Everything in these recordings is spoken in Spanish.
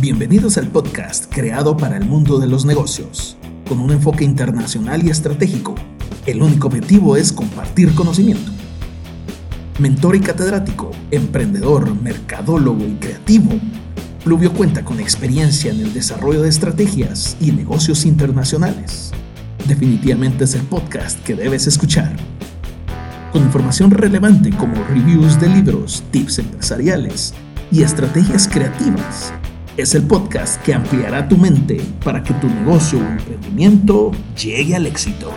Bienvenidos al podcast creado para el mundo de los negocios, con un enfoque internacional y estratégico. El único objetivo es compartir conocimiento. Mentor y catedrático, emprendedor, mercadólogo y creativo, Pluvio cuenta con experiencia en el desarrollo de estrategias y negocios internacionales. Definitivamente es el podcast que debes escuchar. Con información relevante como reviews de libros, tips empresariales y estrategias creativas es el podcast que ampliará tu mente para que tu negocio o emprendimiento llegue al éxito.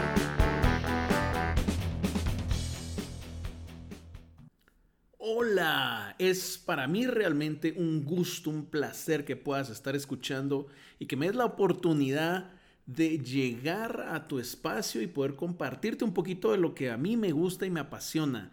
Hola, es para mí realmente un gusto, un placer que puedas estar escuchando y que me des la oportunidad de llegar a tu espacio y poder compartirte un poquito de lo que a mí me gusta y me apasiona.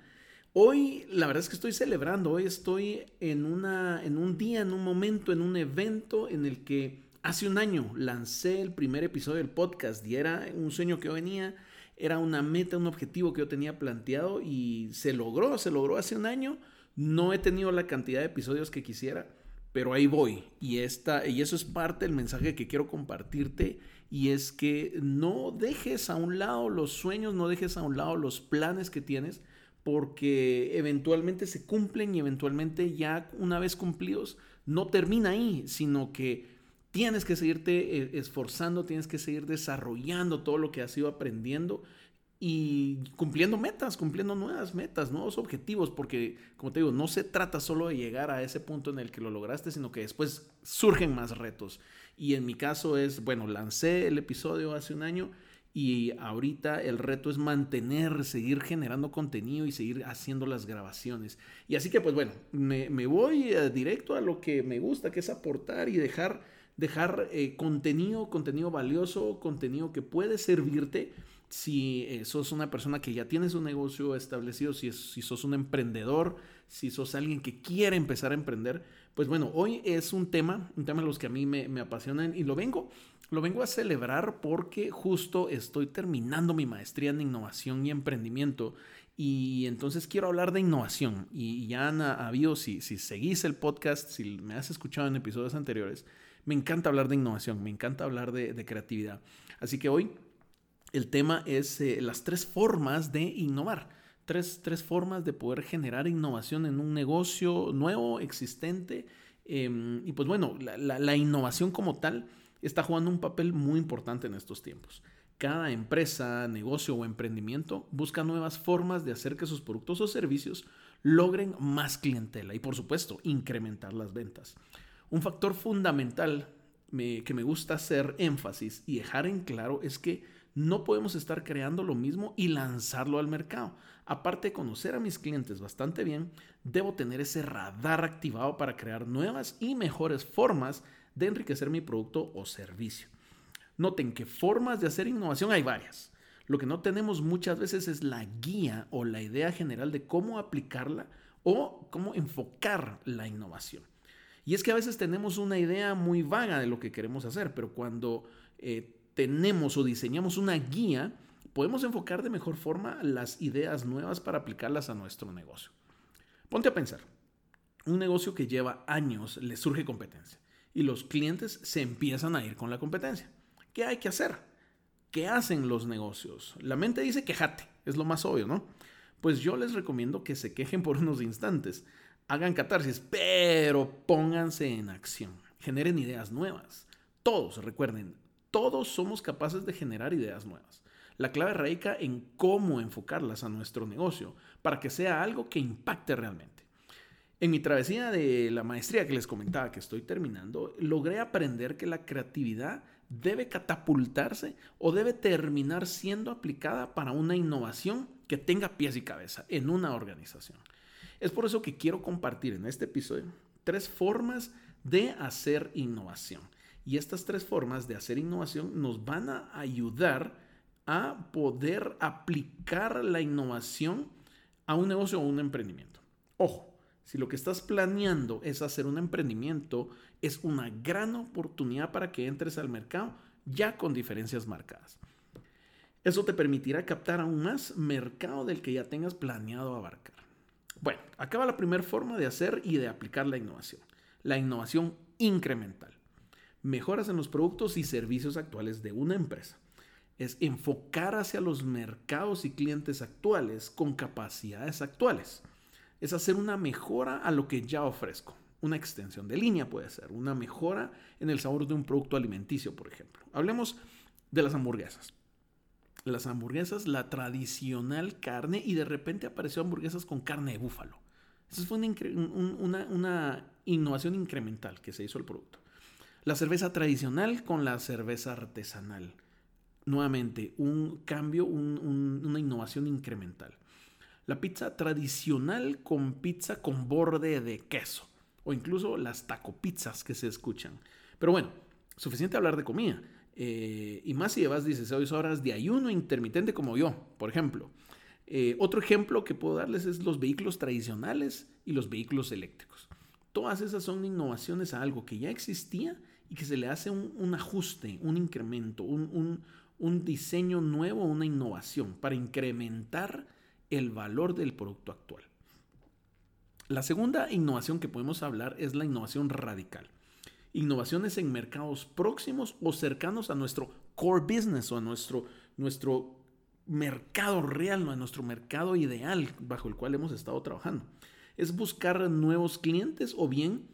Hoy, la verdad es que estoy celebrando, hoy estoy en, una, en un día, en un momento, en un evento en el que hace un año lancé el primer episodio del podcast y era un sueño que yo venía, era una meta, un objetivo que yo tenía planteado y se logró, se logró hace un año. No he tenido la cantidad de episodios que quisiera, pero ahí voy. Y, esta, y eso es parte del mensaje que quiero compartirte y es que no dejes a un lado los sueños, no dejes a un lado los planes que tienes porque eventualmente se cumplen y eventualmente ya una vez cumplidos no termina ahí, sino que tienes que seguirte eh, esforzando, tienes que seguir desarrollando todo lo que has ido aprendiendo y cumpliendo metas, cumpliendo nuevas metas, nuevos objetivos, porque como te digo, no se trata solo de llegar a ese punto en el que lo lograste, sino que después surgen más retos. Y en mi caso es, bueno, lancé el episodio hace un año y ahorita el reto es mantener, seguir generando contenido y seguir haciendo las grabaciones. Y así que pues bueno, me, voy eh, directo a lo que me gusta, que es aportar y dejar, dejar eh, contenido, contenido valioso, contenido que puede servirte si eh, sos una persona que ya tienes un negocio establecido, si, si sos un emprendedor, si sos alguien que quiere empezar a emprender, pues bueno, hoy es un tema, un tema de los que a mí me, me apasionan y lo vengo lo vengo a celebrar porque justo estoy terminando mi maestría en innovación y emprendimiento y entonces quiero hablar de innovación. Y ya han habido, si, si seguís el podcast, si me has escuchado en episodios anteriores, me encanta hablar de innovación, me encanta hablar de, creatividad. Así que hoy el tema es eh, las tres formas de innovar. Tres, tres, formas de poder generar innovación en un negocio nuevo, existente. Em, y pues bueno, la, la innovación como tal está jugando un papel muy importante en estos tiempos. Cada empresa, negocio o emprendimiento busca nuevas formas de hacer que sus productos o servicios logren más clientela y por supuesto incrementar las ventas. Un factor fundamental que me gusta hacer énfasis y dejar en claro es que no podemos estar creando lo mismo y lanzarlo al mercado. Aparte de conocer a mis clientes bastante bien, debo tener ese radar activado para crear nuevas y mejores formas de enriquecer mi producto o servicio. Noten que formas de hacer innovación hay varias. Lo que no tenemos muchas veces es la guía o la idea general de cómo aplicarla o cómo enfocar la innovación. Y es que a veces tenemos una idea muy vaga de lo que queremos hacer, pero cuando eh, tenemos o diseñamos una guía, podemos enfocar de mejor forma las ideas nuevas para aplicarlas a nuestro negocio. Ponte a pensar, un negocio que lleva años le surge competencia y los clientes se empiezan a ir con la competencia. ¿Qué hay que hacer? ¿Qué hacen los negocios? La mente dice quejate, es lo más obvio, ¿no? Pues yo les recomiendo que se quejen por unos instantes, hagan catarsis, pero pónganse en acción, generen ideas nuevas. Todos, recuerden, todos somos capaces de generar ideas nuevas. La clave radica en cómo enfocarlas a nuestro negocio para que sea algo que impacte realmente. En mi travesía de la maestría que les comentaba que estoy terminando, logré aprender que la creatividad debe catapultarse o debe terminar siendo aplicada para una innovación que tenga pies y cabeza en una organización. Es por eso que quiero compartir en este episodio tres formas de hacer innovación. Y estas tres formas de hacer innovación nos van a ayudar a poder aplicar la innovación a un negocio o un emprendimiento. Ojo, si lo que estás planeando es hacer un emprendimiento, es una gran oportunidad para que entres al mercado ya con diferencias marcadas. Eso te permitirá captar aún más mercado del que ya tengas planeado abarcar. Bueno, acaba la primera forma de hacer y de aplicar la innovación. La innovación incremental. mejoras en los productos y servicios actuales de una empresa. Es enfocar hacia los mercados y clientes actuales con capacidades actuales. Es hacer una mejora a lo que ya ofrezco. Una extensión de línea puede ser, una mejora en el sabor de un producto alimenticio, por ejemplo. Hablemos de las hamburguesas. Las hamburguesas, la tradicional carne, y de repente apareció hamburguesas con carne de búfalo. Esa fue una, una innovación incremental que se hizo al producto. La cerveza tradicional con la cerveza artesanal. Nuevamente, un cambio, una innovación incremental. La pizza tradicional con pizza con borde de queso. O incluso las taco pizzas que se escuchan. Pero bueno, suficiente hablar de comida. Eh, y más si llevas 16 horas de ayuno intermitente como yo, por ejemplo. Eh, otro ejemplo que puedo darles es los vehículos tradicionales y los vehículos eléctricos. Todas esas son innovaciones a algo que ya existía y que se le hace un, ajuste, un incremento, un, un, diseño nuevo, una innovación para incrementar el valor del producto actual. La segunda innovación que podemos hablar es la innovación radical. Innovaciones en mercados próximos o cercanos a nuestro core business o a nuestro, nuestro mercado real, a nuestro mercado ideal bajo el cual hemos estado trabajando. Es buscar nuevos clientes o bien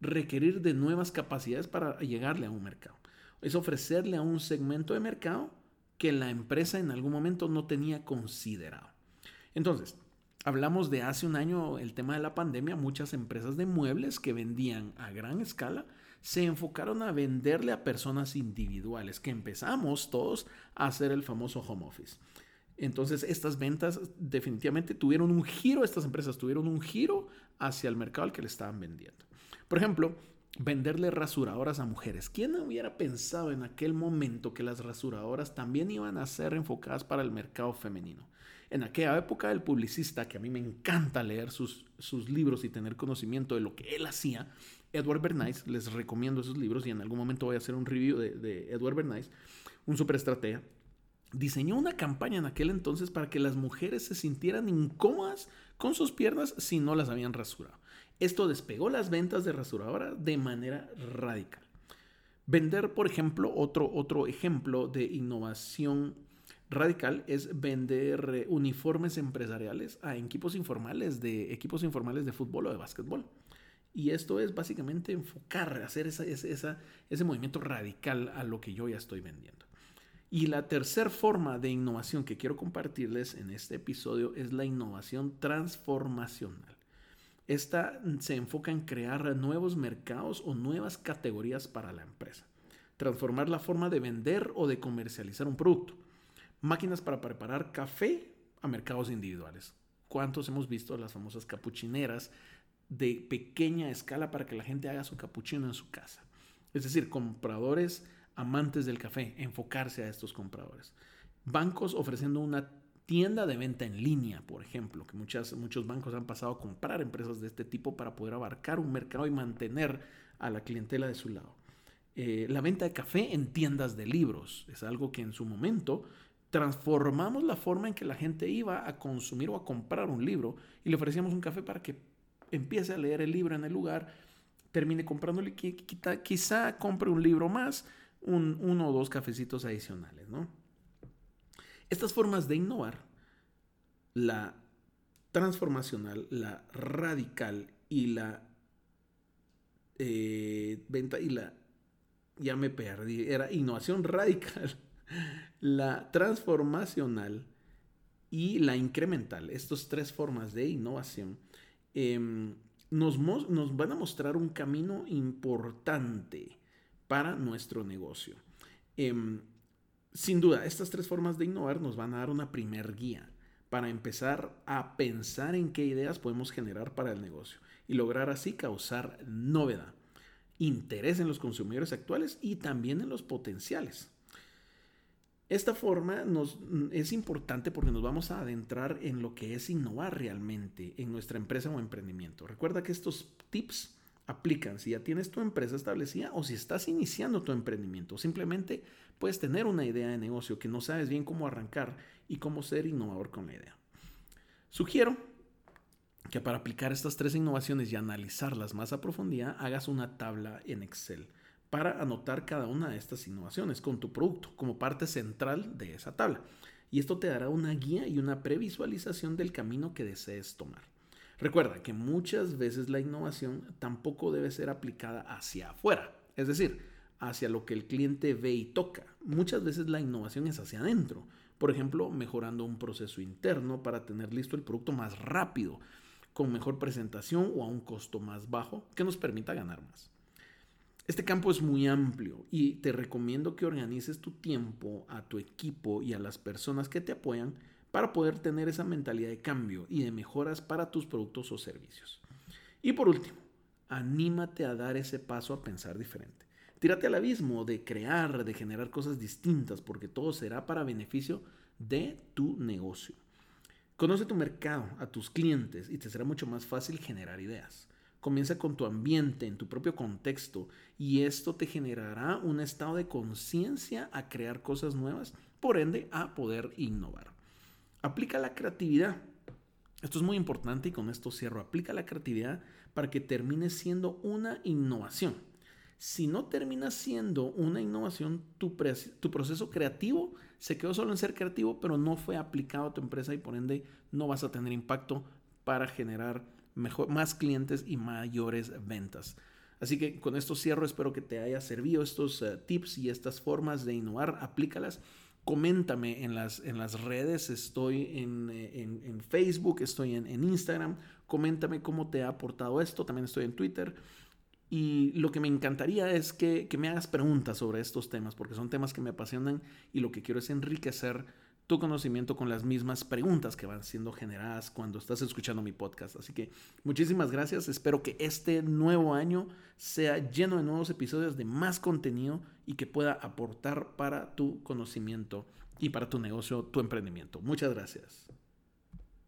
requerir de nuevas capacidades para llegarle a un mercado. Es ofrecerle a un segmento de mercado que la empresa en algún momento no tenía considerado. Entonces, hablamos de hace un año el tema de la pandemia, muchas empresas de muebles que vendían a gran escala se enfocaron a venderle a personas individuales, que empezamos todos a hacer el famoso home office. Entonces, estas ventas definitivamente tuvieron un giro, estas empresas tuvieron un giro hacia el mercado al que le estaban vendiendo. Por ejemplo, venderle rasuradoras a mujeres. ¿Quién hubiera pensado en aquel momento que las rasuradoras también iban a ser enfocadas para el mercado femenino? En aquella época el publicista, que a mí me encanta leer sus, sus libros y tener conocimiento de lo que él hacía, Edward Bernays, les recomiendo esos libros y en algún momento voy a hacer un review de, Edward Bernays, un superestratega, diseñó una campaña en aquel entonces para que las mujeres se sintieran incómodas con sus piernas si no las habían rasurado. Esto despegó las ventas de rasuradora de manera radical. Vender, por ejemplo, otro, otro ejemplo de innovación radical es vender eh, uniformes empresariales a equipos informales de equipos informales de fútbol o de básquetbol. Y esto es básicamente enfocar, hacer ese movimiento radical a lo que yo ya estoy vendiendo. Y la tercera forma de innovación que quiero compartirles en este episodio es la innovación transformacional. Esta se enfoca en crear nuevos mercados o nuevas categorías para la empresa. Transformar la forma de vender o de comercializar un producto. Máquinas para preparar café a mercados individuales. ¿Cuántos hemos visto las famosas capuchineras de pequeña escala para que la gente haga su capuchino en su casa? Es decir, compradores amantes del café, enfocarse a estos compradores. Bancos ofreciendo una tienda de venta en línea, por ejemplo, que muchas, muchos bancos han pasado a comprar empresas de este tipo para poder abarcar un mercado y mantener a la clientela de su lado. Eh, la venta de café en tiendas de libros es algo que en su momento transformamos la forma en que la gente iba a consumir o a comprar un libro y le ofrecíamos un café para que empiece a leer el libro en el lugar, termine comprándole, quizá, quizá compre un libro más, un, uno o dos cafecitos adicionales, ¿no? Estas formas de innovar, la transformacional, la radical y la eh, venta y la, ya me perdí, era innovación radical, la transformacional y la incremental. Estas tres formas de innovación em, nos, nos van a mostrar un camino importante para nuestro negocio. Em, sin duda, estas tres formas de innovar nos van a dar una primer guía para empezar a pensar en qué ideas podemos generar para el negocio y lograr así causar novedad, interés en los consumidores actuales y también en los potenciales. Esta forma nos, es importante porque nos vamos a adentrar en lo que es innovar realmente en nuestra empresa o emprendimiento. Recuerda que estos tips aplican si ya tienes tu empresa establecida o si estás iniciando tu emprendimiento. Simplemente puedes tener una idea de negocio que no sabes bien cómo arrancar y cómo ser innovador con la idea. Sugiero que para aplicar estas tres innovaciones y analizarlas más a profundidad, hagas una tabla en Excel para anotar cada una de estas innovaciones con tu producto como parte central de esa tabla. Y esto te dará una guía y una previsualización del camino que desees tomar. Recuerda que muchas veces la innovación tampoco debe ser aplicada hacia afuera, es decir, hacia lo que el cliente ve y toca. Muchas veces la innovación es hacia adentro, por ejemplo, mejorando un proceso interno para tener listo el producto más rápido, con mejor presentación o a un costo más bajo que nos permita ganar más. Este campo es muy amplio y te recomiendo que organices tu tiempo a tu equipo y a las personas que te apoyan para poder tener esa mentalidad de cambio y de mejoras para tus productos o servicios. Y por último, anímate a dar ese paso a pensar diferente. Tírate al abismo de crear, de generar cosas distintas, porque todo será para beneficio de tu negocio. Conoce tu mercado, a tus clientes y te será mucho más fácil generar ideas. Comienza con tu ambiente, en tu propio contexto, y esto te generará un estado de conciencia a crear cosas nuevas, por ende a poder innovar. Aplica la creatividad. Esto es muy importante y con esto cierro. Aplica la creatividad para que termine siendo una innovación. Si no termina siendo una innovación, tu, proceso creativo se quedó solo en ser creativo, pero no fue aplicado a tu empresa y por ende no vas a tener impacto para generar mejor, más clientes y mayores ventas. Así que con esto cierro, espero que te haya servido estos eh, tips y estas formas de innovar, aplícalas. Coméntame en las, en las redes, estoy en, eh, Facebook, estoy en, Instagram, coméntame cómo te ha aportado esto, también estoy en Twitter. Y lo que me encantaría es que, que me hagas preguntas sobre estos temas, porque son temas que me apasionan y lo que quiero es enriquecer tu conocimiento con las mismas preguntas que van siendo generadas cuando estás escuchando mi podcast. Así que muchísimas gracias. Espero que este nuevo año sea lleno de nuevos episodios de más contenido y que pueda aportar para tu conocimiento y para tu negocio, tu emprendimiento. Muchas gracias.